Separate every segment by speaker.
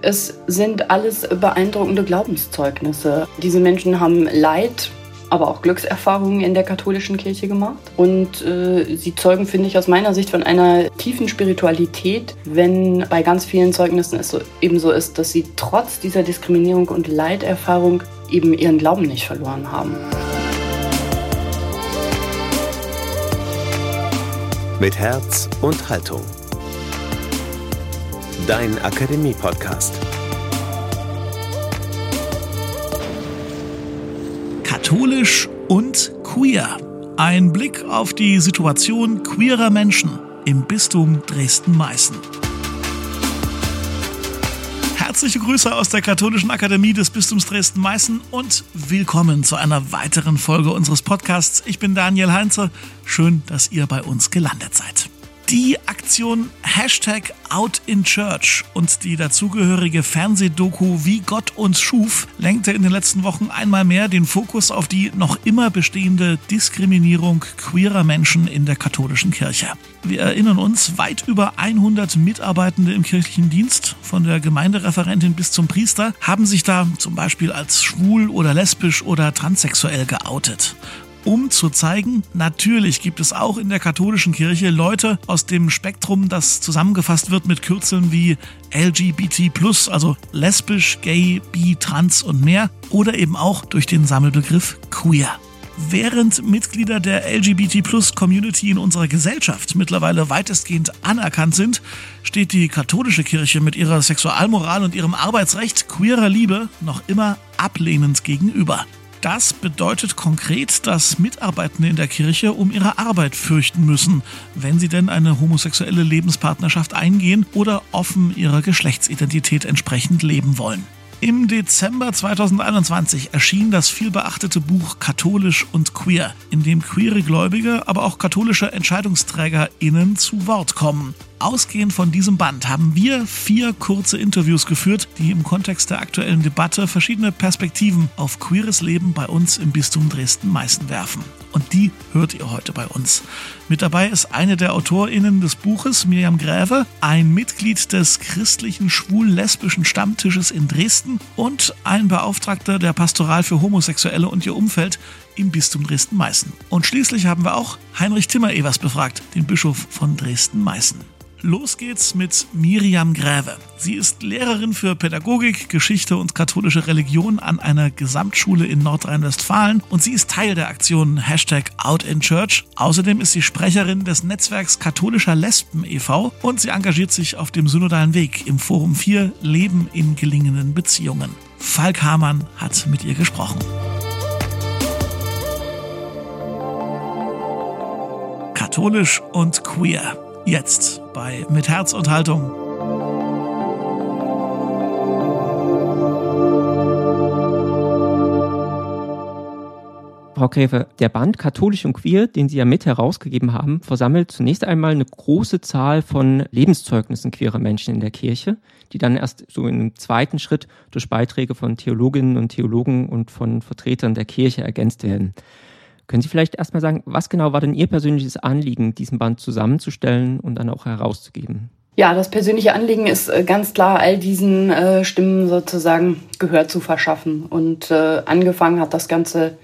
Speaker 1: Es sind alles beeindruckende Glaubenszeugnisse. Diese Menschen haben Leid, aber auch Glückserfahrungen in der katholischen Kirche gemacht. Und äh, sie zeugen, finde ich, aus meiner Sicht von einer tiefen Spiritualität, wenn bei ganz vielen Zeugnissen es so, eben so ist, dass sie trotz dieser Diskriminierung und Leiterfahrung eben ihren Glauben nicht verloren haben.
Speaker 2: Mit Herz und Haltung dein Akademie-Podcast.
Speaker 3: Katholisch und queer. Ein Blick auf die Situation queerer Menschen im Bistum Dresden-Meißen. Herzliche Grüße aus der Katholischen Akademie des Bistums Dresden-Meißen und willkommen zu einer weiteren Folge unseres Podcasts. Ich bin Daniel Heinze. Schön, dass ihr bei uns gelandet seid. Die Aktion Hashtag Out in Church und die dazugehörige Fernsehdoku Wie Gott uns schuf lenkte in den letzten Wochen einmal mehr den Fokus auf die noch immer bestehende Diskriminierung queerer Menschen in der katholischen Kirche. Wir erinnern uns, weit über 100 Mitarbeitende im kirchlichen Dienst, von der Gemeindereferentin bis zum Priester, haben sich da zum Beispiel als schwul oder lesbisch oder transsexuell geoutet um zu zeigen, natürlich gibt es auch in der katholischen Kirche Leute aus dem Spektrum, das zusammengefasst wird mit Kürzeln wie LGBT+, also lesbisch, gay, bi, trans und mehr, oder eben auch durch den Sammelbegriff queer. Während Mitglieder der LGBT-Plus-Community in unserer Gesellschaft mittlerweile weitestgehend anerkannt sind, steht die katholische Kirche mit ihrer Sexualmoral und ihrem Arbeitsrecht queerer Liebe noch immer ablehnend gegenüber. Das bedeutet konkret, dass Mitarbeitende in der Kirche um ihre Arbeit fürchten müssen, wenn sie denn eine homosexuelle Lebenspartnerschaft eingehen oder offen ihrer Geschlechtsidentität entsprechend leben wollen. Im Dezember 2021 erschien das vielbeachtete Buch Katholisch und Queer, in dem queere Gläubige, aber auch katholische EntscheidungsträgerInnen zu Wort kommen. Ausgehend von diesem Band haben wir vier kurze Interviews geführt, die im Kontext der aktuellen Debatte verschiedene Perspektiven auf queeres Leben bei uns im Bistum Dresden-Meißen werfen. Und die hört ihr heute bei uns. Mit dabei ist eine der AutorInnen des Buches, Miriam Gräve, ein Mitglied des christlichen schwul-lesbischen Stammtisches in Dresden und ein Beauftragter der Pastoral für Homosexuelle und ihr Umfeld im Bistum Dresden-Meißen. Und schließlich haben wir auch Heinrich Timmer-Evers befragt, den Bischof von Dresden-Meißen. Los geht's mit Miriam Gräve. Sie ist Lehrerin für Pädagogik, Geschichte und katholische Religion an einer Gesamtschule in Nordrhein-Westfalen und sie ist Teil der Aktion Hashtag Out in Church. Außerdem ist sie Sprecherin des Netzwerks Katholischer Lesben e.V. und sie engagiert sich auf dem synodalen Weg im Forum 4 Leben in gelingenden Beziehungen. Falk Hamann hat mit ihr gesprochen. Katholisch und queer. Jetzt bei Mit Herz und Haltung.
Speaker 4: Frau Gräfe, der Band Katholisch und Queer, den Sie ja mit herausgegeben haben, versammelt zunächst einmal eine große Zahl von Lebenszeugnissen queerer Menschen in der Kirche, die dann erst so einem zweiten Schritt durch Beiträge von Theologinnen und Theologen und von Vertretern der Kirche ergänzt werden. Können Sie vielleicht erstmal sagen, was genau war denn Ihr persönliches Anliegen, diesen Band zusammenzustellen und dann auch herauszugeben?
Speaker 1: Ja, das persönliche Anliegen ist äh, ganz klar, all diesen äh, Stimmen sozusagen Gehör zu verschaffen. Und äh, angefangen hat das Ganze,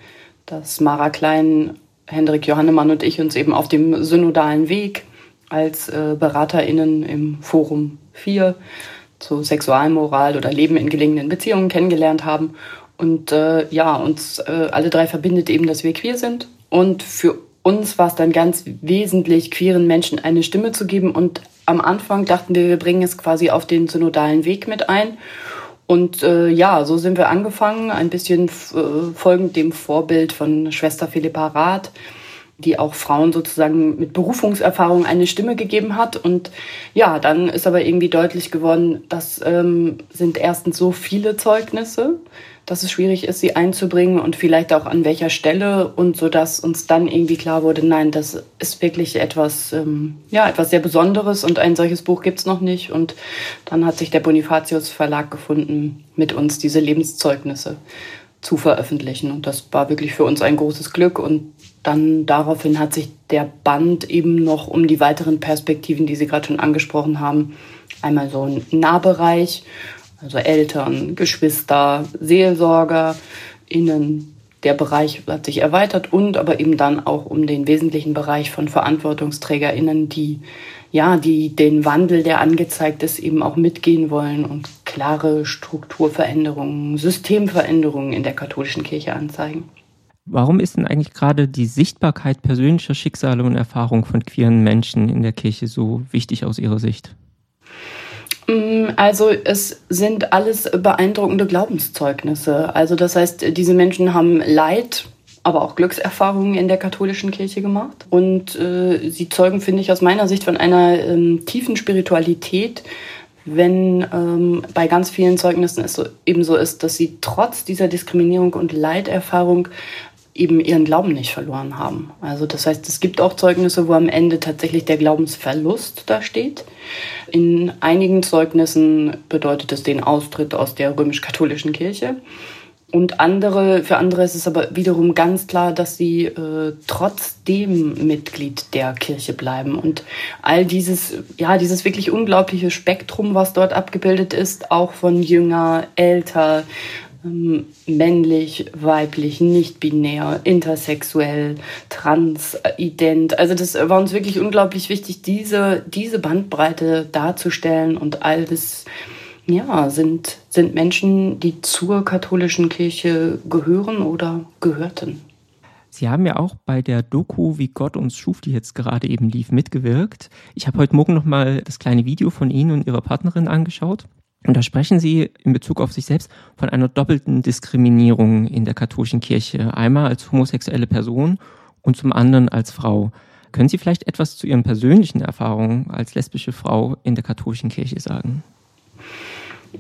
Speaker 1: dass Mara Klein, Hendrik Johannemann und ich uns eben auf dem synodalen Weg als äh, BeraterInnen im Forum 4 zu Sexualmoral oder Leben in gelingenden Beziehungen kennengelernt haben und äh, ja, uns äh, alle drei verbindet eben, dass wir queer sind. Und für uns war es dann ganz wesentlich, queeren Menschen eine Stimme zu geben. Und am Anfang dachten wir, wir bringen es quasi auf den synodalen Weg mit ein. Und äh, ja, so sind wir angefangen, ein bisschen äh, folgend dem Vorbild von Schwester Philippa Rath, die auch Frauen sozusagen mit Berufungserfahrung eine Stimme gegeben hat. Und ja, dann ist aber irgendwie deutlich geworden, das ähm, sind erstens so viele Zeugnisse dass es schwierig ist, sie einzubringen und vielleicht auch an welcher Stelle und so dass uns dann irgendwie klar wurde, nein, das ist wirklich etwas, ähm, ja, etwas sehr Besonderes und ein solches Buch gibt's noch nicht. Und dann hat sich der Bonifatius Verlag gefunden, mit uns diese Lebenszeugnisse zu veröffentlichen. Und das war wirklich für uns ein großes Glück. Und dann daraufhin hat sich der Band eben noch um die weiteren Perspektiven, die Sie gerade schon angesprochen haben, einmal so ein Nahbereich Also Eltern, Geschwister, Seelsorger, innen. Der Bereich hat sich erweitert und aber eben dann auch um den wesentlichen Bereich von VerantwortungsträgerInnen, die ja, die den Wandel, der angezeigt ist, eben auch mitgehen wollen und klare Strukturveränderungen, Systemveränderungen in der katholischen Kirche anzeigen.
Speaker 4: Warum ist denn eigentlich gerade die Sichtbarkeit persönlicher Schicksale und Erfahrungen von queeren Menschen in der Kirche so wichtig aus Ihrer Sicht?
Speaker 1: Mm, also es sind alles beeindruckende Glaubenszeugnisse. Also das heißt, diese Menschen haben Leid aber auch Glückserfahrungen in der katholischen Kirche gemacht. Und äh, sie zeugen, finde ich, aus meiner Sicht von einer ähm, tiefen Spiritualität, wenn ähm, bei ganz vielen Zeugnissen es so, eben so ist, dass sie trotz dieser Diskriminierung und Leiterfahrung eben ihren Glauben nicht verloren haben. Also das heißt, es gibt auch Zeugnisse, wo am Ende tatsächlich der Glaubensverlust da steht. In einigen Zeugnissen bedeutet es den Austritt aus der römisch-katholischen Kirche. Und andere, für andere ist es aber wiederum ganz klar, dass sie äh, trotzdem Mitglied der Kirche bleiben. Und all dieses, ja, dieses wirklich unglaubliche Spektrum, was dort abgebildet ist, auch von jünger, älter, ähm, männlich, weiblich, nicht binär, intersexuell, transident. Also das war uns wirklich unglaublich wichtig, diese, diese Bandbreite darzustellen und all das ja, sind, sind Menschen, die zur katholischen Kirche gehören oder gehörten.
Speaker 4: Sie haben ja auch bei der Doku, wie Gott uns schuf, die jetzt gerade eben lief, mitgewirkt. Ich habe heute Morgen nochmal das kleine Video von Ihnen und Ihrer Partnerin angeschaut. Und da sprechen Sie in Bezug auf sich selbst von einer doppelten Diskriminierung in der katholischen Kirche. Einmal als homosexuelle Person und zum anderen als Frau. Können Sie vielleicht etwas zu Ihren persönlichen Erfahrungen als lesbische Frau in der katholischen Kirche sagen?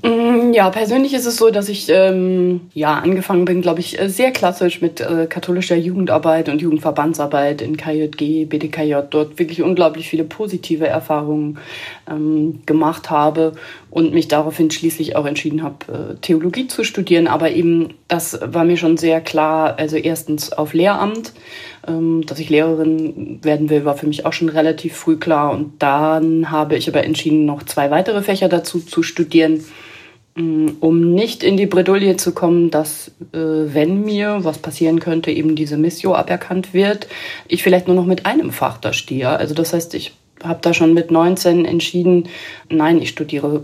Speaker 1: Mm, ja, persönlich ist es so, dass ich ähm, ja angefangen bin, glaube ich, äh, sehr klassisch mit äh, katholischer Jugendarbeit und Jugendverbandsarbeit in KJG, BDKJ, dort wirklich unglaublich viele positive Erfahrungen ähm, gemacht habe und mich daraufhin schließlich auch entschieden habe, äh, Theologie zu studieren. Aber eben, das war mir schon sehr klar, also erstens auf Lehramt, dass ich Lehrerin werden will, war für mich auch schon relativ früh klar. Und dann habe ich aber entschieden, noch zwei weitere Fächer dazu zu studieren mm, um nicht in die Bredouille zu kommen, dass äh, wenn mir was passieren könnte, eben diese Missio aberkannt wird, ich vielleicht nur noch mit einem Fach da stehe. Also das heißt, ich habe da schon mit 19 entschieden, nein, ich studiere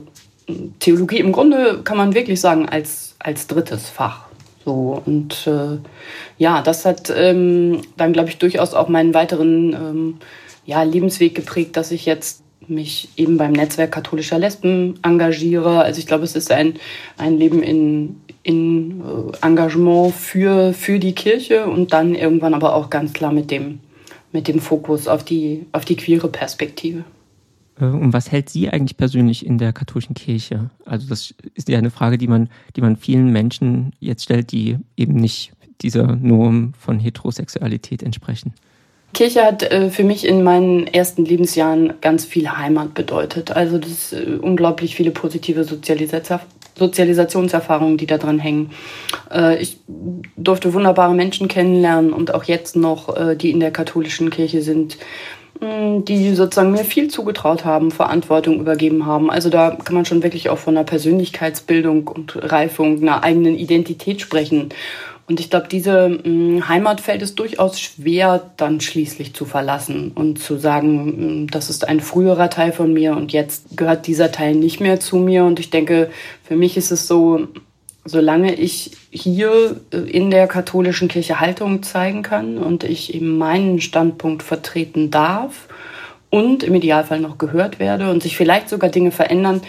Speaker 1: Theologie im Grunde kann man wirklich sagen als, als drittes Fach. So, und äh, ja, das hat ähm, dann, glaube ich, durchaus auch meinen weiteren ähm, ja, Lebensweg geprägt, dass ich jetzt mich eben beim Netzwerk katholischer Lesben engagiere. Also ich glaube, es ist ein, ein Leben in, in äh, Engagement für, für die Kirche und dann irgendwann aber auch ganz klar mit dem, mit dem Fokus auf die, auf die queere Perspektive.
Speaker 4: Äh, und was hält Sie eigentlich persönlich in der katholischen Kirche? Also das ist ja eine Frage, die man, die man vielen Menschen jetzt stellt, die eben nicht dieser Norm von Heterosexualität entsprechen.
Speaker 1: Kirche hat äh, für mich in meinen ersten Lebensjahren ganz viel Heimat bedeutet. Also das äh, unglaublich viele positive Sozialis Sozialisationserfahrungen, die da dran hängen. Ich durfte wunderbare Menschen kennenlernen und auch jetzt noch, die in der katholischen Kirche sind die sozusagen mir viel zugetraut haben, Verantwortung übergeben haben. Also da kann man schon wirklich auch von einer Persönlichkeitsbildung und Reifung, einer eigenen Identität sprechen. Und ich glaube, diese mh, Heimat fällt es durchaus schwer, dann schließlich zu verlassen und zu sagen, mh, das ist ein früherer Teil von mir und jetzt gehört dieser Teil nicht mehr zu mir. Und ich denke, für mich ist es so, solange ich hier äh, in der katholischen Kirche Haltung zeigen kann und ich eben meinen Standpunkt vertreten darf und im Idealfall noch gehört werde und sich vielleicht sogar Dinge verändern,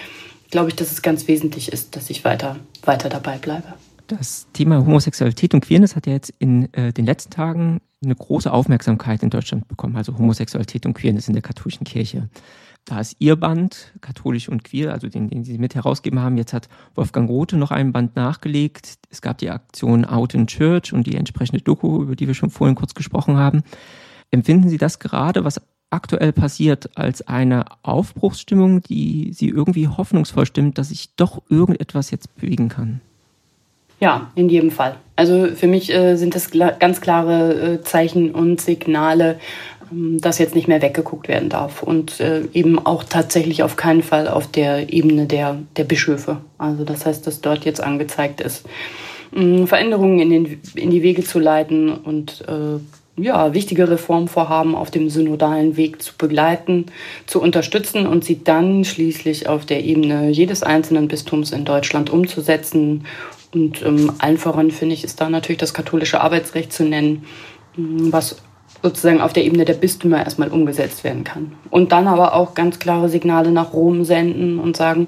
Speaker 1: glaube ich, dass es ganz wesentlich ist, dass ich weiter, weiter dabei bleibe.
Speaker 4: Das Thema Homosexualität und Queerness hat ja jetzt in äh, den letzten Tagen eine große Aufmerksamkeit in Deutschland bekommen, also Homosexualität und Queerness in der katholischen Kirche. Da ist Ihr Band, katholisch und queer, also den, den Sie mit herausgeben haben. Jetzt hat Wolfgang Rothe noch einen Band nachgelegt. Es gab die Aktion Out in Church und die entsprechende Doku, über die wir schon vorhin kurz gesprochen haben. Empfinden Sie das gerade, was aktuell passiert, als eine Aufbruchsstimmung, die Sie irgendwie hoffnungsvoll stimmt, dass sich doch irgendetwas jetzt bewegen kann?
Speaker 1: Ja, in jedem Fall. Also für mich äh, sind das ganz klare äh, Zeichen und Signale das jetzt nicht mehr weggeguckt werden darf und äh, eben auch tatsächlich auf keinen Fall auf der Ebene der, der Bischöfe. Also das heißt, dass dort jetzt angezeigt ist, ähm, Veränderungen in, den, in die Wege zu leiten und äh, ja, wichtige Reformvorhaben auf dem synodalen Weg zu begleiten, zu unterstützen und sie dann schließlich auf der Ebene jedes einzelnen Bistums in Deutschland umzusetzen. Und ähm, allen voran, finde ich, ist da natürlich das katholische Arbeitsrecht zu nennen, ähm, was sozusagen auf der Ebene der Bistümer erstmal umgesetzt werden kann. Und dann aber auch ganz klare Signale nach Rom senden und sagen,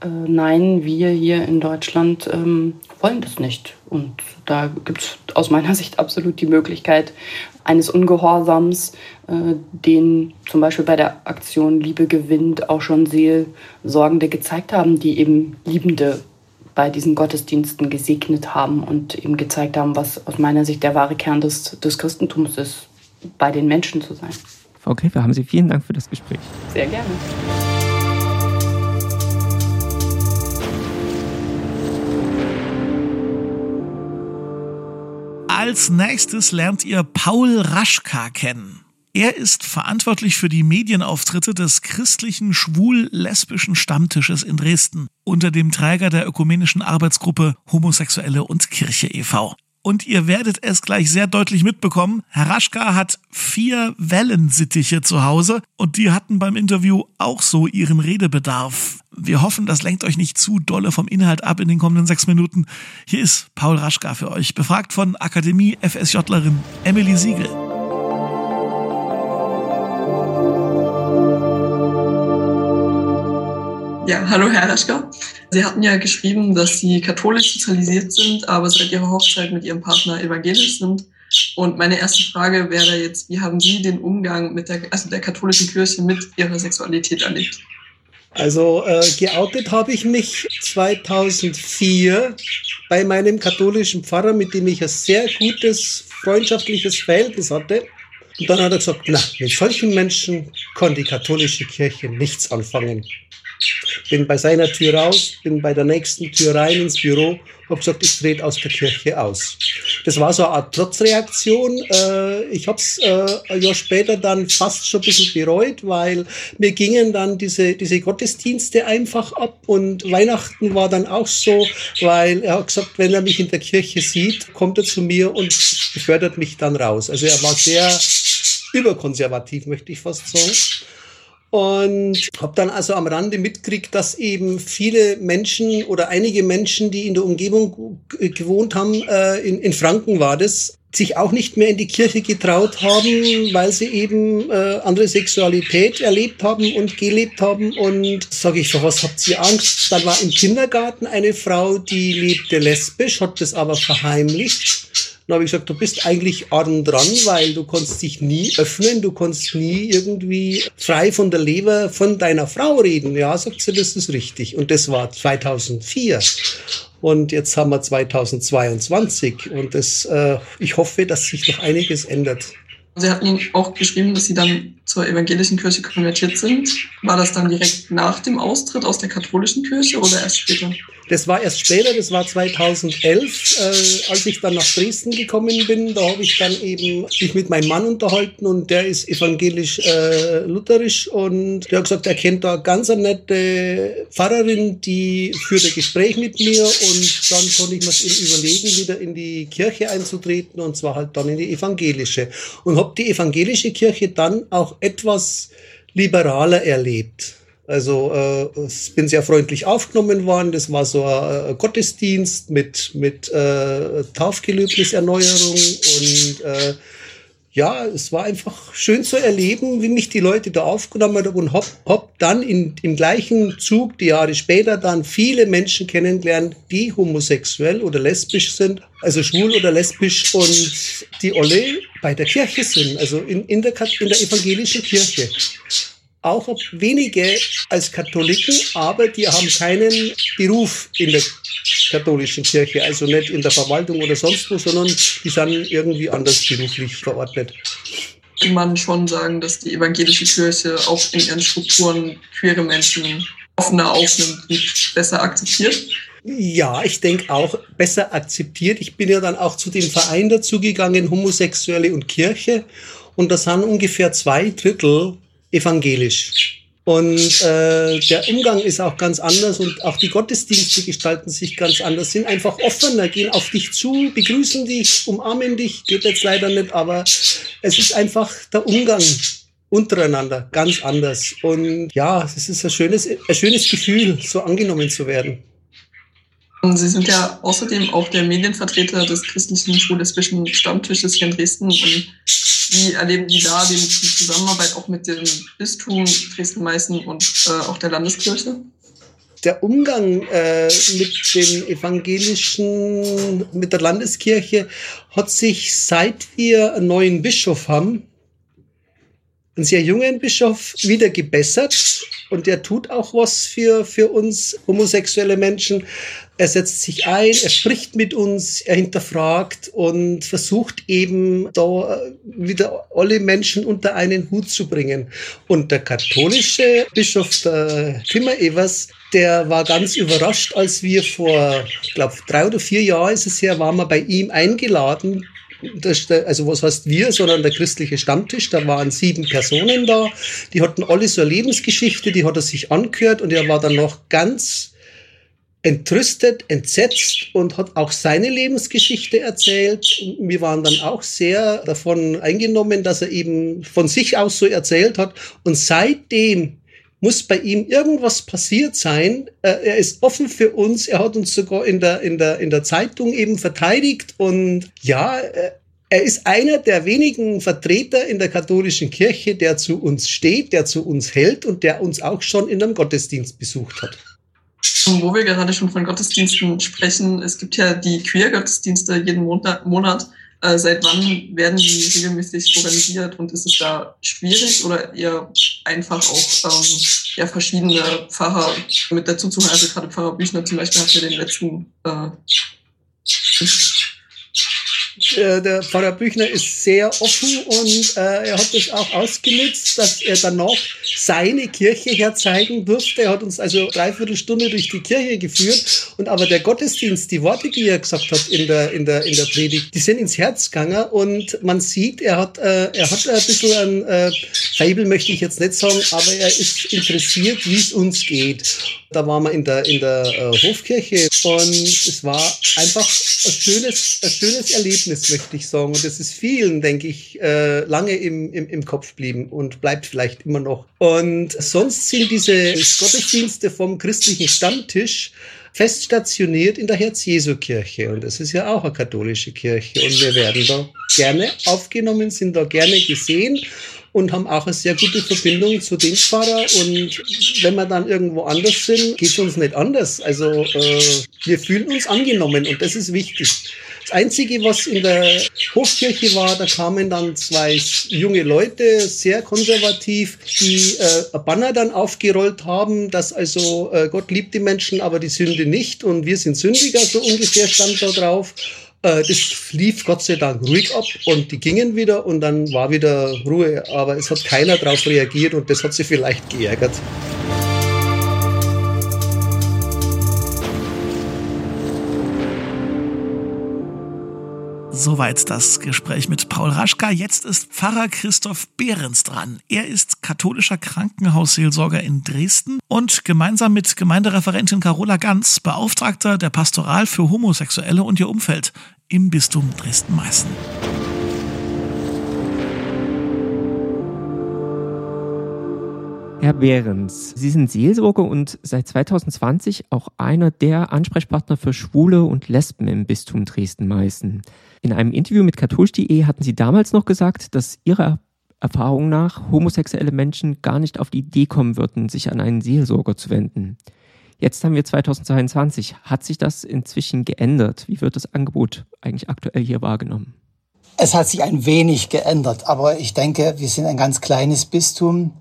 Speaker 1: äh, nein, wir hier in Deutschland ähm, wollen das nicht. Und da gibt es aus meiner Sicht absolut die Möglichkeit eines Ungehorsams, äh, den zum Beispiel bei der Aktion Liebe gewinnt auch schon Seelsorgende gezeigt haben, die eben Liebende bei diesen Gottesdiensten gesegnet haben und eben gezeigt haben, was aus meiner Sicht der wahre Kern des, des Christentums ist, bei den Menschen zu sein.
Speaker 4: Frau Käfer, haben Sie vielen Dank für das Gespräch.
Speaker 1: Sehr gerne.
Speaker 3: Als nächstes lernt ihr Paul Raschka kennen. Er ist verantwortlich für die Medienauftritte des christlichen schwul-lesbischen Stammtisches in Dresden unter dem Träger der ökumenischen Arbeitsgruppe Homosexuelle und Kirche e.V. Und ihr werdet es gleich sehr deutlich mitbekommen. Herr Raschka hat vier Wellensittiche zu Hause und die hatten beim Interview auch so ihren Redebedarf. Wir hoffen, das lenkt euch nicht zu dolle vom Inhalt ab in den kommenden sechs Minuten. Hier ist Paul Raschka für euch, befragt von Akademie FSJlerin Emily Siegel.
Speaker 5: Ja, hallo Herr Raschka. Sie hatten ja geschrieben, dass Sie katholisch sozialisiert sind, aber seit Ihrer Hochzeit mit Ihrem Partner evangelisch sind. Und meine erste Frage wäre jetzt, wie haben Sie den Umgang mit der, also der katholischen Kirche mit Ihrer Sexualität erlebt?
Speaker 6: Also äh, geoutet habe ich mich 2004 bei meinem katholischen Pfarrer, mit dem ich ein sehr gutes freundschaftliches Verhältnis hatte. Und dann hat er gesagt, na, mit solchen Menschen kann die katholische Kirche nichts anfangen. Bin bei seiner Tür raus, bin bei der nächsten Tür rein ins Büro, habe gesagt, ich trete aus der Kirche aus. Das war so eine Art Trotzreaktion. Äh, ich habe es äh, ein Jahr später dann fast schon ein bisschen bereut, weil mir gingen dann diese, diese Gottesdienste einfach ab und Weihnachten war dann auch so, weil er hat gesagt, wenn er mich in der Kirche sieht, kommt er zu mir und befördert mich dann raus. Also er war sehr überkonservativ, möchte ich fast sagen. Und habe dann also am Rande mitgekriegt, dass eben viele Menschen oder einige Menschen, die in der Umgebung gewohnt haben, äh, in, in Franken war das, sich auch nicht mehr in die Kirche getraut haben, weil sie eben äh, andere Sexualität erlebt haben und gelebt haben. Und sage ich, vor was habt ihr Angst? Dann war im Kindergarten eine Frau, die lebte lesbisch, hat das aber verheimlicht dann habe ich gesagt, du bist eigentlich arm dran, weil du konntest dich nie öffnen, du konntest nie irgendwie frei von der Leber von deiner Frau reden. Ja, sagt sie, das ist richtig. Und das war 2004. Und jetzt haben wir 2022 und das, äh, ich hoffe, dass sich noch einiges ändert.
Speaker 5: Sie hatten Ihnen auch geschrieben, dass Sie dann zur evangelischen Kirche konvertiert sind. War das dann direkt nach dem Austritt aus der katholischen Kirche oder erst später?
Speaker 6: Das war erst später, das war 2011, äh, als ich dann nach Dresden gekommen bin. Da habe ich dann eben mich mit meinem Mann unterhalten und der ist evangelisch-lutherisch äh, und der hat gesagt, er kennt da ganz eine nette Pfarrerin, die führt ein Gespräch mit mir und dann konnte ich mir überlegen, wieder in die Kirche einzutreten und zwar halt dann in die evangelische. Und habe die evangelische Kirche dann auch etwas liberaler erlebt. Also äh, bin sehr freundlich aufgenommen worden. Das war so ein, ein Gottesdienst mit, mit äh, Taufgelöbniserneuerung und äh, ja, es war einfach schön zu erleben, wie mich die Leute da aufgenommen haben und hab, hab dann in, im gleichen Zug, die Jahre später, dann viele Menschen kennengelernt, die homosexuell oder lesbisch sind, also schwul oder lesbisch und die alle bei der Kirche sind, also in, in, der, in der evangelischen Kirche auch wenige als Katholiken, aber die haben keinen Beruf in der katholischen Kirche, also nicht in der Verwaltung oder sonst wo, sondern die sind irgendwie anders beruflich verordnet.
Speaker 5: Kann man schon sagen, dass die evangelische Kirche auch in ihren Strukturen queere Menschen offener aufnimmt und besser akzeptiert?
Speaker 6: Ja, ich denke auch besser akzeptiert. Ich bin ja dann auch zu dem Verein dazugegangen, Homosexuelle und Kirche. und das sind ungefähr zwei Drittel evangelisch. Und äh, der Umgang ist auch ganz anders und auch die Gottesdienste gestalten sich ganz anders, sind einfach offener, gehen auf dich zu, begrüßen dich, umarmen dich, geht jetzt leider nicht, aber es ist einfach der Umgang untereinander ganz anders. Und ja, es ist ein schönes, ein schönes Gefühl, so angenommen zu werden.
Speaker 5: Sie sind ja außerdem auch der Medienvertreter des christlichen schwul-lesbischen Stammtisches hier in Dresden. Und wie erleben Sie da die Zusammenarbeit auch mit dem Bistum Dresden-Meißen und äh, auch der Landeskirche?
Speaker 6: Der Umgang äh, mit dem evangelischen, mit der Landeskirche hat sich, seit wir einen neuen Bischof haben, einen sehr jungen Bischof wieder gebessert und der tut auch was für, für uns homosexuelle Menschen. Er setzt sich ein, er spricht mit uns, er hinterfragt und versucht eben da wieder alle Menschen unter einen Hut zu bringen. Und der katholische Bischof, der Timmer Evers, der war ganz überrascht, als wir vor, ich glaube, drei oder vier Jahren ist es her, waren wir bei ihm eingeladen das, also was heißt wir, sondern der christliche Stammtisch, da waren sieben Personen da, die hatten alle so eine Lebensgeschichte, die hat er sich angehört und er war dann noch ganz entrüstet, entsetzt und hat auch seine Lebensgeschichte erzählt. Wir waren dann auch sehr davon eingenommen, dass er eben von sich aus so erzählt hat. Und seitdem muss bei ihm irgendwas passiert sein. Äh, er ist offen für uns. Er hat uns sogar in der, in der, in der Zeitung eben verteidigt. Und ja, äh, er ist einer der wenigen Vertreter in der katholischen Kirche, der zu uns steht, der zu uns hält und der uns auch schon in einem Gottesdienst besucht hat.
Speaker 5: Und wo wir gerade schon von Gottesdiensten sprechen, es gibt ja die Queer-Gottesdienste jeden Monat. Äh, seit wann werden die regelmäßig organisiert und ist es da schwierig oder eher einfach auch ähm, ja, verschiedene Pfarrer mit dazu zu hören? Also gerade Pfarrer Büchner zum Beispiel hat ja den letzten äh,
Speaker 6: äh, der Pfarrer Büchner ist sehr offen und äh, er hat das auch ausgenutzt, dass er danach seine Kirche herzeigen durfte. Er hat uns also dreiviertel Stunde durch die Kirche geführt und aber der Gottesdienst, die Worte, die er gesagt hat in der, in der, in der Predigt, die sind ins Herz gegangen und man sieht, er hat, äh, er hat ein bisschen ein äh, Fable, möchte ich jetzt nicht sagen, aber er ist interessiert, wie es uns geht. Da waren wir in der, in der äh, Hofkirche und es war einfach ein schönes, ein schönes Erlebnis, möchte ich sagen. Und es ist vielen, denke ich, äh, lange im, im, im Kopf blieben und bleibt vielleicht immer noch. Und sonst sind diese Gottesdienste vom christlichen Stammtisch fest stationiert in der Herz-Jesu-Kirche. Und das ist ja auch eine katholische Kirche. Und wir werden da gerne aufgenommen, sind da gerne gesehen und haben auch eine sehr gute Verbindung zu den Pfarrer. Und wenn wir dann irgendwo anders sind, geht es uns nicht anders. Also äh, wir fühlen uns angenommen und das ist wichtig. Das Einzige, was in der Hofkirche war, da kamen dann zwei junge Leute, sehr konservativ, die äh, ein Banner dann aufgerollt haben, dass also äh, Gott liebt die Menschen, aber die Sünde nicht und wir sind Sündiger, so ungefähr stand da drauf. Äh, das lief Gott sei Dank ruhig ab und die gingen wieder und dann war wieder Ruhe. Aber es hat keiner darauf reagiert und das hat sie vielleicht geärgert.
Speaker 3: Soweit das Gespräch mit Paul Raschka. Jetzt ist Pfarrer Christoph Behrens dran. Er ist katholischer Krankenhausseelsorger in Dresden und gemeinsam mit Gemeindereferentin Carola Ganz Beauftragter der Pastoral für Homosexuelle und ihr Umfeld im Bistum Dresden-Meißen.
Speaker 4: Herr Behrens, Sie sind Seelsorger und seit 2020 auch einer der Ansprechpartner für Schwule und Lesben im Bistum Dresden-Meißen. In einem Interview mit katholisch.de hatten Sie damals noch gesagt, dass Ihrer Erfahrung nach homosexuelle Menschen gar nicht auf die Idee kommen würden, sich an einen Seelsorger zu wenden. Jetzt haben wir 2022. Hat sich das inzwischen geändert? Wie wird das Angebot eigentlich aktuell hier wahrgenommen?
Speaker 7: Es hat sich ein wenig geändert, aber ich denke, wir sind ein ganz kleines Bistum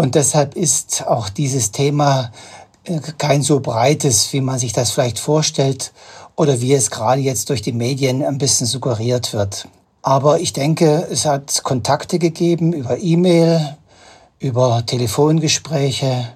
Speaker 7: und deshalb ist auch dieses Thema äh, kein so breites, wie man sich das vielleicht vorstellt oder wie es gerade jetzt durch die Medien ein bisschen suggeriert wird. Aber ich denke, es hat Kontakte gegeben über E-Mail, über Telefongespräche,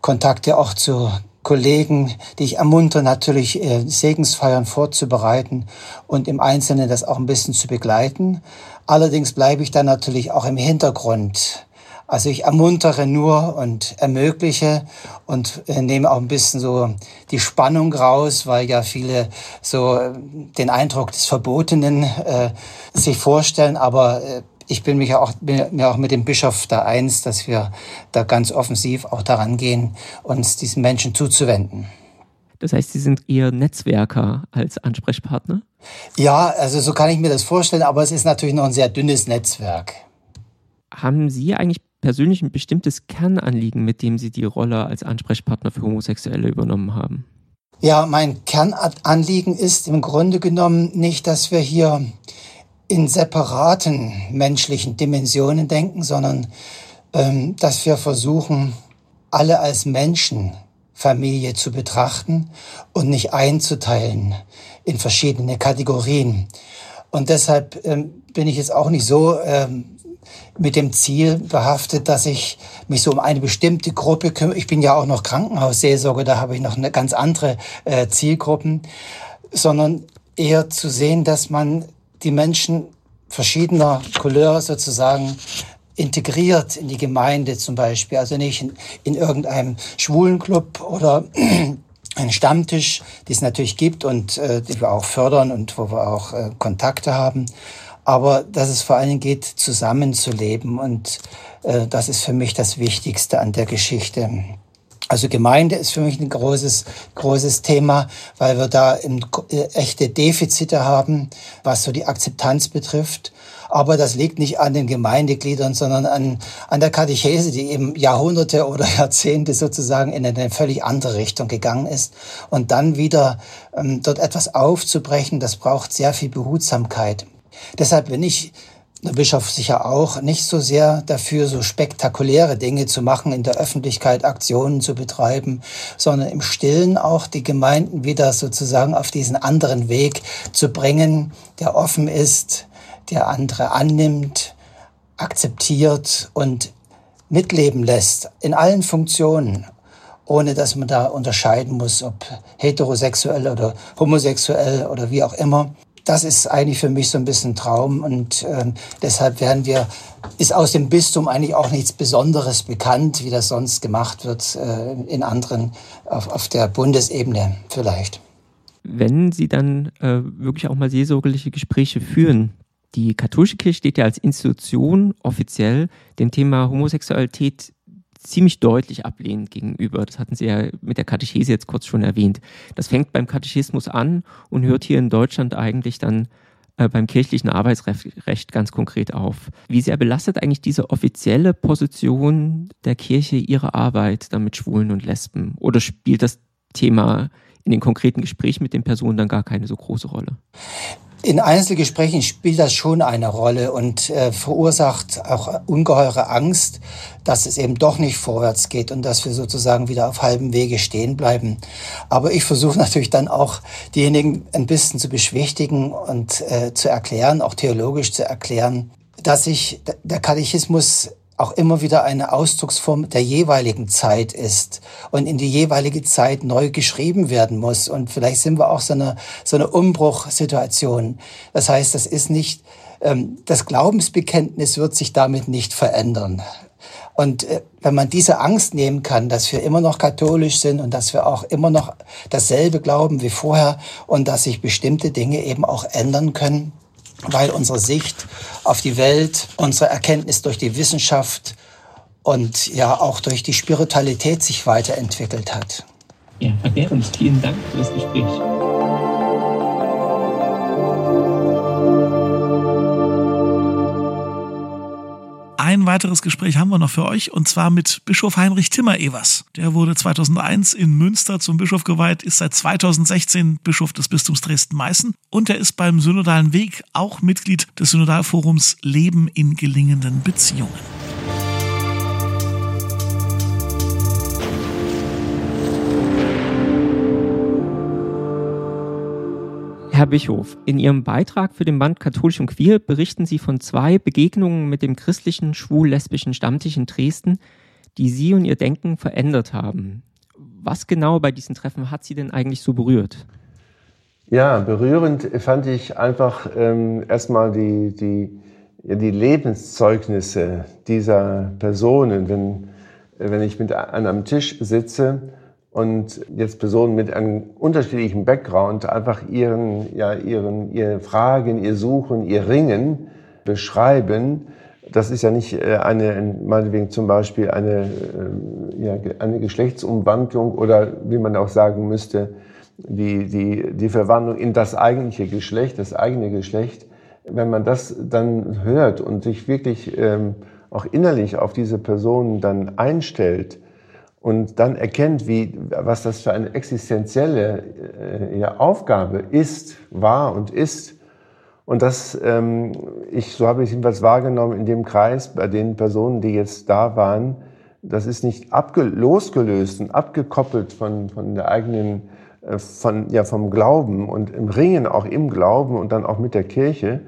Speaker 7: Kontakte auch zu Kollegen, die ich ermuntere, natürlich äh, Segensfeiern vorzubereiten und im Einzelnen das auch ein bisschen zu begleiten. Allerdings bleibe ich dann natürlich auch im Hintergrund. Also ich ermuntere nur und ermögliche und äh, nehme auch ein bisschen so die Spannung raus, weil ja viele so äh, den Eindruck des Verbotenen äh, sich vorstellen. Aber äh, ich bin mich auch, bin mir auch mit dem Bischof da eins, dass wir da ganz offensiv auch daran gehen, uns diesen Menschen zuzuwenden.
Speaker 4: Das heißt, Sie sind eher Netzwerker als Ansprechpartner?
Speaker 7: Ja, also so kann ich mir das vorstellen, aber es ist natürlich noch ein sehr dünnes Netzwerk.
Speaker 4: Haben Sie eigentlich persönlich ein bestimmtes Kernanliegen, mit dem Sie die Rolle als Ansprechpartner für Homosexuelle übernommen haben?
Speaker 7: Ja, mein Kernanliegen ist im Grunde genommen nicht, dass wir hier in separaten menschlichen Dimensionen denken, sondern ähm, dass wir versuchen, alle als Menschen Familie zu betrachten und nicht einzuteilen in verschiedene Kategorien. Und deshalb ähm, bin ich jetzt auch nicht so ähm, mit dem Ziel behaftet, dass ich mich so um eine bestimmte Gruppe kümmere. Ich bin ja auch noch Krankenhausseelsorge, da habe ich noch eine ganz andere äh, Zielgruppen, sondern eher zu sehen, dass man die Menschen verschiedener Couleur sozusagen integriert in die Gemeinde zum Beispiel, also nicht in, in irgendeinem Schwulenclub oder ein Stammtisch, die es natürlich gibt und äh, die wir auch fördern und wo wir auch äh, Kontakte haben. Aber dass es vor Dingen geht, zusammenzuleben und äh, das ist für mich das Wichtigste an der Geschichte. Also Gemeinde ist für mich ein großes, großes Thema, weil wir da äh, echte Defizite haben, was so die Akzeptanz betrifft. Aber das liegt nicht an den Gemeindegliedern, sondern an, an der Katechese, die eben Jahrhunderte oder Jahrzehnte sozusagen in eine völlig andere Richtung gegangen ist. Und dann wieder ähm, dort etwas aufzubrechen, das braucht sehr viel Behutsamkeit. Deshalb bin ich der Bischof sicher auch nicht so sehr dafür, so spektakuläre Dinge zu machen, in der Öffentlichkeit Aktionen zu betreiben, sondern im Stillen auch die Gemeinden wieder sozusagen auf diesen anderen Weg zu bringen, der offen ist, der andere annimmt, akzeptiert und mitleben lässt in allen Funktionen, ohne dass man da unterscheiden muss, ob heterosexuell oder homosexuell oder wie auch immer das ist eigentlich für mich so ein bisschen Traum und äh, deshalb werden wir, ist aus dem Bistum eigentlich auch nichts Besonderes bekannt, wie das sonst gemacht wird äh, in anderen, auf, auf der Bundesebene vielleicht.
Speaker 4: Wenn Sie dann äh, wirklich auch mal seelsorgerliche Gespräche führen, die katholische Kirche steht ja als Institution offiziell dem Thema Homosexualität ziemlich deutlich ablehnend gegenüber. Das hatten Sie ja mit der Katechese jetzt kurz schon erwähnt. Das fängt beim Katechismus an und hört hier in Deutschland eigentlich dann äh, beim kirchlichen Arbeitsrecht ganz konkret auf. Wie sehr belastet eigentlich diese offizielle Position der Kirche ihre Arbeit dann mit Schwulen und Lesben? Oder spielt das Thema in den konkreten Gesprächen mit den Personen dann gar keine so große Rolle?
Speaker 7: In Einzelgesprächen spielt das schon eine Rolle und äh, verursacht auch ungeheure Angst, dass es eben doch nicht vorwärts geht und dass wir sozusagen wieder auf halbem Wege stehen bleiben. Aber ich versuche natürlich dann auch diejenigen ein bisschen zu beschwichtigen und äh, zu erklären, auch theologisch zu erklären, dass sich der Katechismus auch immer wieder eine Ausdrucksform der jeweiligen Zeit ist und in die jeweilige Zeit neu geschrieben werden muss. Und vielleicht sind wir auch so eine, so eine Umbruchsituation. Das heißt, das ist nicht, ähm, das Glaubensbekenntnis wird sich damit nicht verändern. Und äh, wenn man diese Angst nehmen kann, dass wir immer noch katholisch sind und dass wir auch immer noch dasselbe glauben wie vorher und dass sich bestimmte Dinge eben auch ändern können, weil unsere Sicht auf die Welt, unsere Erkenntnis durch die Wissenschaft und ja auch durch die Spiritualität sich weiterentwickelt hat.
Speaker 4: Ja, Herr Behrens, vielen Dank für das Gespräch.
Speaker 3: Ein weiteres Gespräch haben wir noch für euch und zwar mit Bischof Heinrich Timmer-Evers. Der wurde 2001 in Münster zum Bischof geweiht, ist seit 2016 Bischof des Bistums Dresden-Meißen und er ist beim Synodalen Weg auch Mitglied des Synodalforums Leben in gelingenden Beziehungen.
Speaker 4: Herr Bischof, in Ihrem Beitrag für den Band Katholisch und Queer berichten Sie von zwei Begegnungen mit dem christlichen schwul-lesbischen Stammtisch in Dresden, die Sie und Ihr Denken verändert haben. Was genau bei diesen Treffen hat Sie denn eigentlich so berührt?
Speaker 8: Ja, berührend fand ich einfach ähm, erstmal die, die, ja, die Lebenszeugnisse dieser Personen, wenn, wenn ich mit an einem Tisch sitze und jetzt Personen mit einem unterschiedlichen Background einfach ihren, ja, ihren, ihre Fragen, ihr Suchen, ihr Ringen beschreiben. Das ist ja nicht äh, eine, meinetwegen zum Beispiel eine, äh, ja, eine Geschlechtsumwandlung oder wie man auch sagen müsste, die, die, die Verwandlung in das eigentliche Geschlecht, das eigene Geschlecht, wenn man das dann hört und sich wirklich ähm, auch innerlich auf diese Person dann einstellt und dann erkennt, wie, was das für eine existenzielle äh, ja, Aufgabe ist, war und ist, und das, ähm, ich, so habe ich jedenfalls wahrgenommen in dem Kreis, bei den Personen, die jetzt da waren, das ist nicht losgelöst und abgekoppelt von, von der eigenen äh, von, ja, vom Glauben und im Ringen auch im Glauben und dann auch mit der Kirche.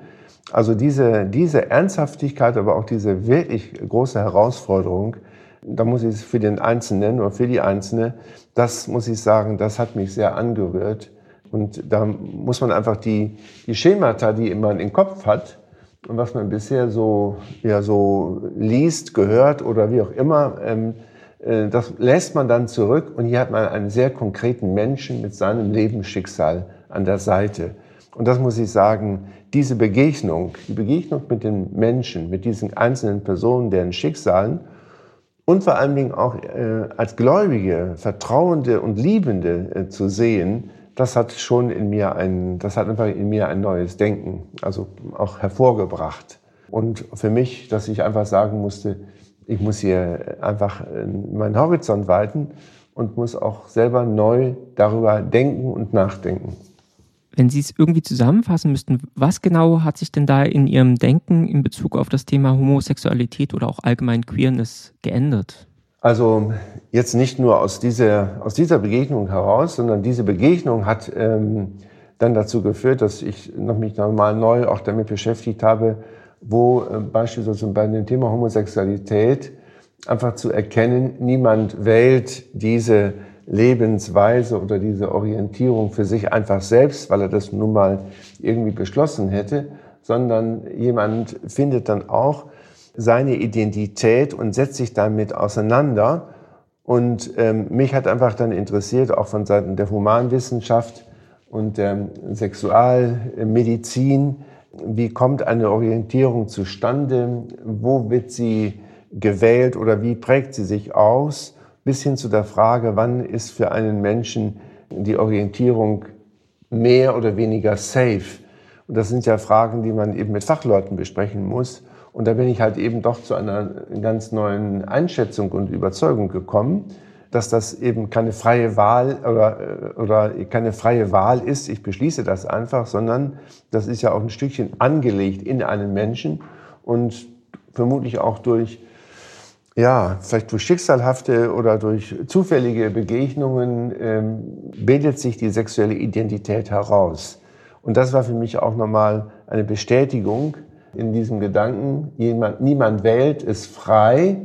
Speaker 8: Also diese, diese Ernsthaftigkeit, aber auch diese wirklich große Herausforderung, da muss ich es für den Einzelnen oder für die Einzelne, das muss ich sagen, das hat mich sehr angerührt. Und da muss man einfach die, die Schemata, die man im Kopf hat und was man bisher so, ja, so liest, gehört oder wie auch immer, ähm, äh, das lässt man dann zurück und hier hat man einen sehr konkreten Menschen mit seinem Lebensschicksal an der Seite. Und das muss ich sagen, diese Begegnung, die Begegnung mit den Menschen, mit diesen einzelnen Personen, deren Schicksalen und vor allen Dingen auch äh, als Gläubige, Vertrauende und Liebende äh, zu sehen, das hat schon in mir ein, das hat einfach in mir ein neues Denken, also auch hervorgebracht. Und für mich, dass ich einfach sagen musste, ich muss hier einfach äh, meinen Horizont weiten und muss auch selber neu darüber denken und nachdenken.
Speaker 4: Wenn Sie es irgendwie zusammenfassen müssten, was genau hat sich denn da in Ihrem Denken in Bezug auf das Thema Homosexualität oder auch allgemein Queerness geändert?
Speaker 8: Also jetzt nicht nur aus dieser, aus dieser Begegnung heraus, sondern diese Begegnung hat ähm, dann dazu geführt, dass ich noch mich nochmal neu auch damit beschäftigt habe, wo äh, beispielsweise bei dem Thema Homosexualität einfach zu erkennen, niemand wählt diese Lebensweise oder diese Orientierung für sich einfach selbst, weil er das nun mal irgendwie beschlossen hätte, sondern jemand findet dann auch seine Identität und setzt sich damit auseinander. Und ähm, mich hat einfach dann interessiert, auch von Seiten der Humanwissenschaft und der Sexualmedizin, wie kommt eine Orientierung zustande, wo wird sie gewählt oder wie prägt sie sich aus, bis hin zu der Frage, wann ist für einen Menschen die Orientierung mehr oder weniger safe. Und das sind ja Fragen, die man eben mit Fachleuten besprechen muss. Und da bin ich halt eben doch zu einer ganz neuen Einschätzung und Überzeugung gekommen, dass das eben keine freie Wahl oder, oder keine freie Wahl ist, ich beschließe das einfach, sondern das ist ja auch ein Stückchen angelegt in einen Menschen und vermutlich auch durch, ja, vielleicht durch schicksalhafte oder durch zufällige Begegnungen ähm, bildet sich die sexuelle Identität heraus. Und das war für mich auch nochmal eine Bestätigung in diesem Gedanken, jemand, niemand wählt, ist frei,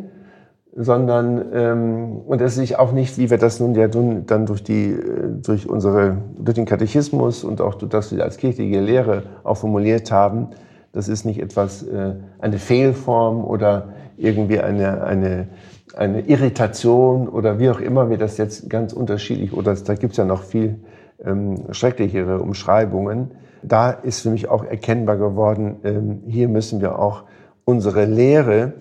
Speaker 8: sondern ähm, und es sich auch nicht, wie wir das nun ja dann durch die äh, durch unsere durch den Katechismus und auch durch das wir als kirchliche Lehre auch formuliert haben, das ist nicht etwas äh, eine Fehlform oder irgendwie eine eine eine Irritation oder wie auch immer wir das jetzt ganz unterschiedlich oder da gibt's ja noch viel ähm, schrecklichere Umschreibungen. Da ist für mich auch erkennbar geworden, ähm, hier müssen wir auch unsere Lehre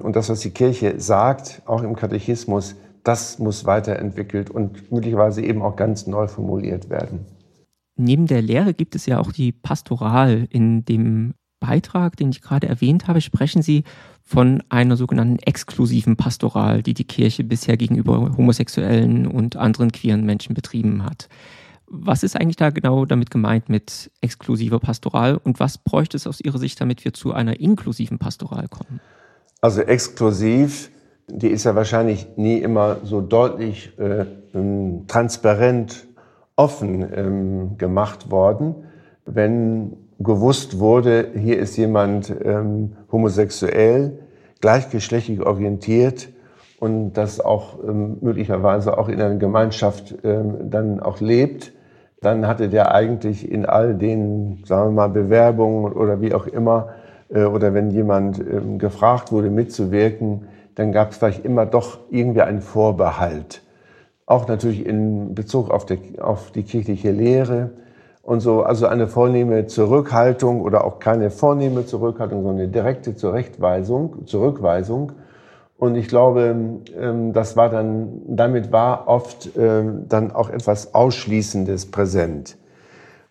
Speaker 8: und das, was die Kirche sagt, auch im Katechismus, das muss weiterentwickelt und möglicherweise eben auch ganz neu formuliert werden.
Speaker 4: Neben der Lehre gibt es ja auch die Pastoral. In dem Beitrag, den ich gerade erwähnt habe, sprechen Sie von einer sogenannten exklusiven Pastoral, die die Kirche bisher gegenüber homosexuellen und anderen queeren Menschen betrieben hat. Was ist eigentlich da genau damit gemeint mit exklusiver Pastoral und was bräuchte es aus Ihrer Sicht, damit wir zu einer inklusiven Pastoral kommen?
Speaker 8: Also exklusiv, die ist ja wahrscheinlich nie immer so deutlich äh, ähm, transparent, offen ähm, gemacht worden. Wenn gewusst wurde, hier ist jemand ähm, homosexuell, gleichgeschlechtlich orientiert und das auch ähm, möglicherweise auch in einer Gemeinschaft ähm, dann auch lebt, dann hatte der eigentlich in all den, sagen wir mal, Bewerbungen oder wie auch immer, äh, oder wenn jemand ähm, gefragt wurde, mitzuwirken, dann gab es vielleicht immer doch irgendwie einen Vorbehalt. Auch natürlich in Bezug auf die, auf die kirchliche Lehre und so. Also eine vornehme Zurückhaltung oder auch keine vornehme Zurückhaltung, sondern eine direkte Zurechtweisung, Zurückweisung. Und ich glaube, ähm, das war dann, damit war oft ähm, dann auch etwas Ausschließendes präsent.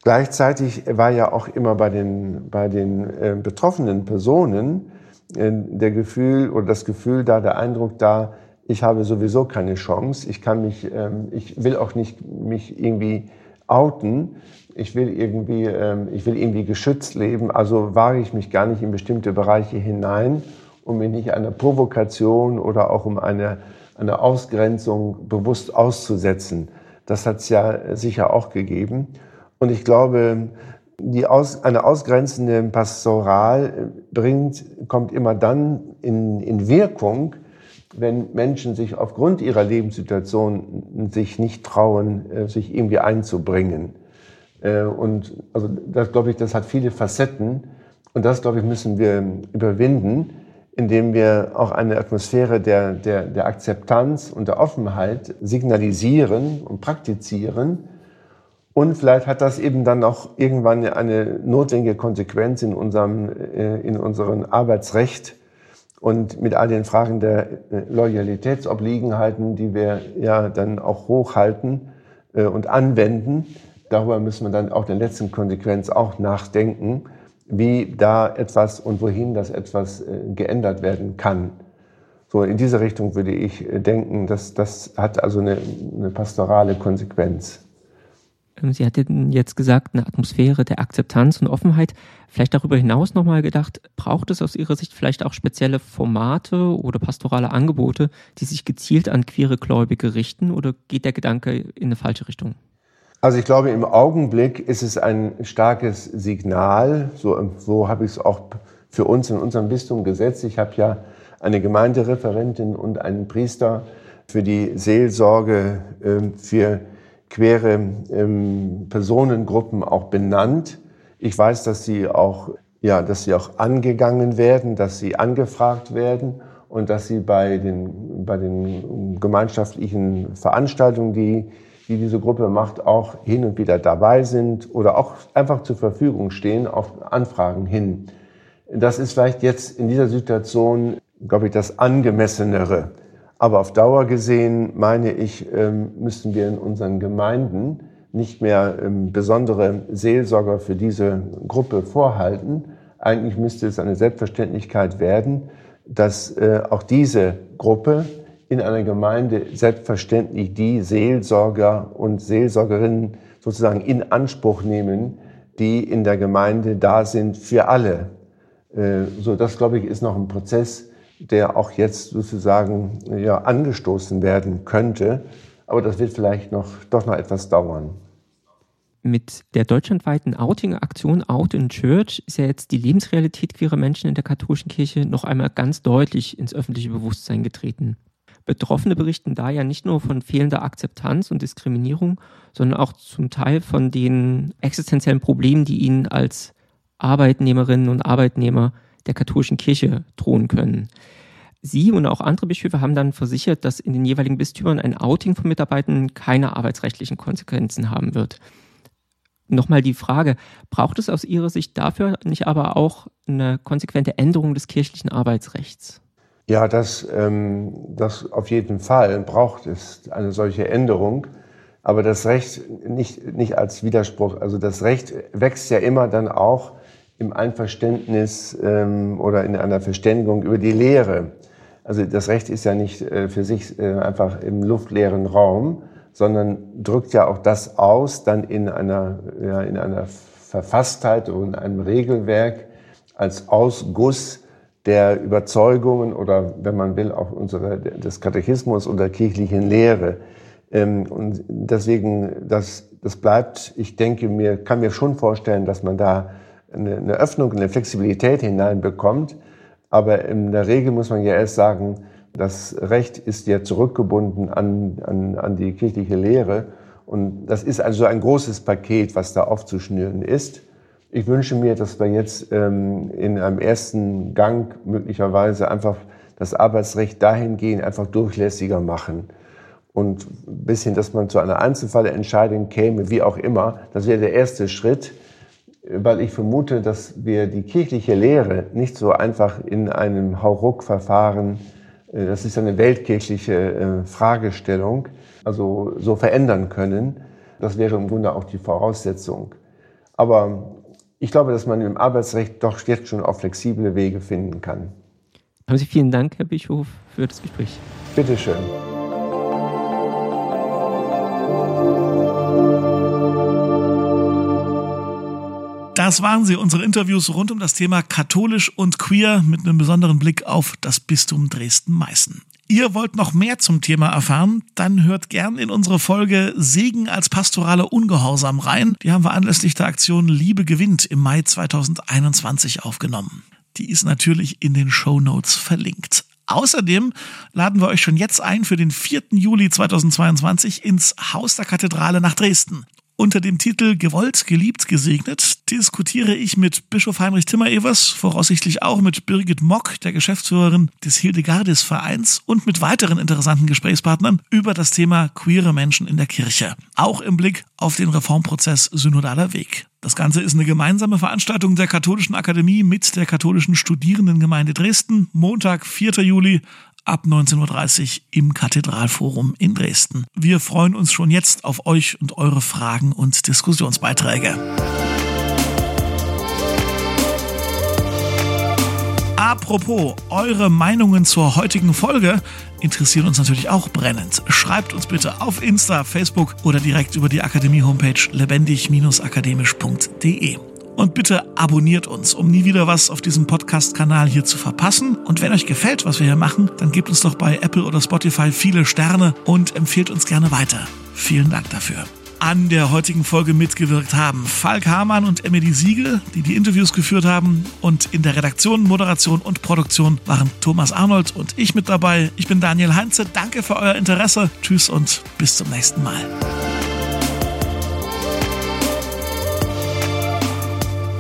Speaker 8: Gleichzeitig war ja auch immer bei den, bei den äh, betroffenen Personen äh, der Gefühl oder das Gefühl da, der Eindruck da, ich habe sowieso keine Chance, ich kann mich, ähm, ich will auch nicht mich irgendwie outen, ich will irgendwie, ich will irgendwie geschützt leben, also wage ich mich gar nicht in bestimmte Bereiche hinein um mich nicht einer Provokation oder auch um eine, eine Ausgrenzung bewusst auszusetzen. Das hat es ja sicher auch gegeben. Und ich glaube, die aus, eine ausgrenzende Pastoral bringt, kommt immer dann in, in Wirkung, wenn Menschen sich aufgrund ihrer Lebenssituation sich nicht trauen, äh, sich irgendwie einzubringen. Äh, und also das glaube ich, das hat viele Facetten. Und das, glaube ich, müssen wir überwinden indem wir auch eine Atmosphäre der, der, der Akzeptanz und der Offenheit signalisieren und praktizieren. Und vielleicht hat das eben dann auch irgendwann eine notwendige Konsequenz in unserem, äh, in unserem Arbeitsrecht und mit all den Fragen der äh, Loyalitätsobliegenheiten, die wir ja dann auch hochhalten und anwenden. Darüber müssen wir dann auch in der letzten Konsequenz auch nachdenken wie da etwas und wohin das etwas äh, geändert werden kann. So in diese Richtung würde ich äh, denken, dass das hat also eine, eine pastorale Konsequenz.
Speaker 4: Ähm, Sie hatten jetzt gesagt, eine Atmosphäre der Akzeptanz und Offenheit. Vielleicht darüber hinaus nochmal gedacht, braucht es aus Ihrer Sicht vielleicht auch spezielle Formate oder pastorale Angebote, die sich gezielt an queere Gläubige richten oder geht der Gedanke in eine falsche Richtung?
Speaker 8: Also ich glaube, im Augenblick ist es ein starkes Signal. So, so habe ich es auch für uns in unserem Bistum gesetzt. Ich habe ja eine Gemeindereferentin und einen Priester für die Seelsorge äh, für queere ähm, Personengruppen auch benannt. Ich weiß, dass sie auch, ja, dass sie auch angegangen werden, dass sie angefragt werden und dass sie bei den, bei den gemeinschaftlichen Veranstaltungen, die die diese Gruppe macht, auch hin und wieder dabei sind oder auch einfach zur Verfügung stehen auf Anfragen hin. Das ist vielleicht jetzt in dieser Situation, glaube ich, das angemessenere. Aber auf Dauer gesehen, meine ich, ähm, müssten wir in unseren Gemeinden nicht mehr ähm, besondere Seelsorger für diese Gruppe vorhalten. Eigentlich müsste es eine Selbstverständlichkeit werden, dass äh, auch diese Gruppe in einer Gemeinde selbstverständlich die Seelsorger und Seelsorgerinnen sozusagen in Anspruch nehmen, die in der Gemeinde da sind für alle. Äh, so, das glaube ich ist noch ein Prozess, der auch jetzt sozusagen ja, angestoßen werden könnte. Aber das wird vielleicht noch, doch noch etwas dauern.
Speaker 4: Mit der deutschlandweiten Outing-Aktion Out in Church ist ja jetzt die Lebensrealität queerer Menschen in der katholischen Kirche noch einmal ganz deutlich ins öffentliche Bewusstsein getreten. Betroffene berichten da ja nicht nur von fehlender Akzeptanz und Diskriminierung, sondern auch zum Teil von den existenziellen Problemen, die ihnen als Arbeitnehmerinnen und Arbeitnehmer der katholischen Kirche drohen können. Sie und auch andere Bischöfe haben dann versichert, dass in den jeweiligen Bistümern ein Outing von Mitarbeitern keine arbeitsrechtlichen Konsequenzen haben wird. Nochmal die Frage, braucht es aus Ihrer Sicht dafür nicht aber auch eine konsequente Änderung des kirchlichen Arbeitsrechts?
Speaker 8: Ja, das, ähm, das auf jeden Fall braucht es eine solche Änderung. Aber das Recht nicht, nicht als Widerspruch. Also das Recht wächst ja immer dann auch im Einverständnis ähm, oder in einer Verständigung über die Lehre. Also das Recht ist ja nicht äh, für sich äh, einfach im luftleeren Raum, sondern drückt ja auch das aus, dann in einer, ja, in einer Verfasstheit und in einem Regelwerk als Ausguss der Überzeugungen oder, wenn man will, auch unsere, des Katechismus oder kirchlichen Lehre. Ähm, und deswegen, das, das bleibt, ich denke mir, kann mir schon vorstellen, dass man da eine, eine Öffnung, eine Flexibilität hineinbekommt. Aber in der Regel muss man ja erst sagen, Das Recht ist ja zurückgebunden an, an, an die kirchliche Lehre. Und das ist also ein großes Paket, was da aufzuschnüren ist. Ich wünsche mir, dass wir jetzt ähm, in einem ersten Gang möglicherweise einfach das Arbeitsrecht dahingehend einfach durchlässiger machen. Und ein bisschen, dass man zu einer Einzelfallentscheidung käme, wie auch immer. Das wäre der erste Schritt, weil ich vermute, dass wir die kirchliche Lehre nicht so einfach in einem Hauruck-Verfahren, äh, das ist eine weltkirchliche äh, Fragestellung, also so verändern können. Das wäre im Grunde auch die Voraussetzung. Aber ich glaube, dass man im Arbeitsrecht doch jetzt schon auch flexible Wege finden kann.
Speaker 4: Haben Sie vielen Dank, Herr Bischof, für das Gespräch.
Speaker 8: Bitteschön.
Speaker 3: Das waren sie, unsere Interviews rund um das Thema katholisch und queer mit einem besonderen Blick auf das Bistum Dresden-Meißen. Ihr wollt noch mehr zum Thema erfahren? Dann hört gern in unsere Folge Segen als pastorale Ungehorsam rein. Die haben wir anlässlich der Aktion Liebe gewinnt im Mai 2021 aufgenommen. Die ist natürlich in den Show Notes verlinkt. Außerdem laden wir euch schon jetzt ein für den 4. Juli 2022 ins Haus der Kathedrale nach Dresden. Unter dem Titel Gewollt, geliebt, gesegnet diskutiere ich mit Bischof Heinrich Timmer-Evers, voraussichtlich auch mit Birgit Mock, der Geschäftsführerin des Hildegardis Vereins und mit weiteren interessanten Gesprächspartnern über das Thema queere Menschen in der Kirche. Auch im Blick auf den Reformprozess Synodaler Weg. Das Ganze ist eine gemeinsame Veranstaltung der Katholischen Akademie mit der Katholischen Studierendengemeinde Dresden. Montag, 4. Juli ab 19.30 Uhr im Kathedralforum in Dresden. Wir freuen uns schon jetzt auf euch und eure Fragen und Diskussionsbeiträge. Apropos, eure Meinungen zur heutigen Folge interessieren uns natürlich auch brennend. Schreibt uns bitte auf Insta, Facebook oder direkt über die Akademie-Homepage lebendig-akademisch.de. Und bitte abonniert uns, um nie wieder was auf diesem Podcast-Kanal hier zu verpassen. Und wenn euch gefällt, was wir hier machen, dann gebt uns doch bei Apple oder Spotify viele Sterne und empfehlt uns gerne weiter. Vielen Dank dafür. An der heutigen Folge mitgewirkt haben Falk Hamann und Emily Siegel, die die Interviews geführt haben. Und in der Redaktion, Moderation und Produktion waren Thomas Arnold und ich mit dabei. Ich bin Daniel Heinze. Danke für euer Interesse. Tschüss und bis zum nächsten Mal.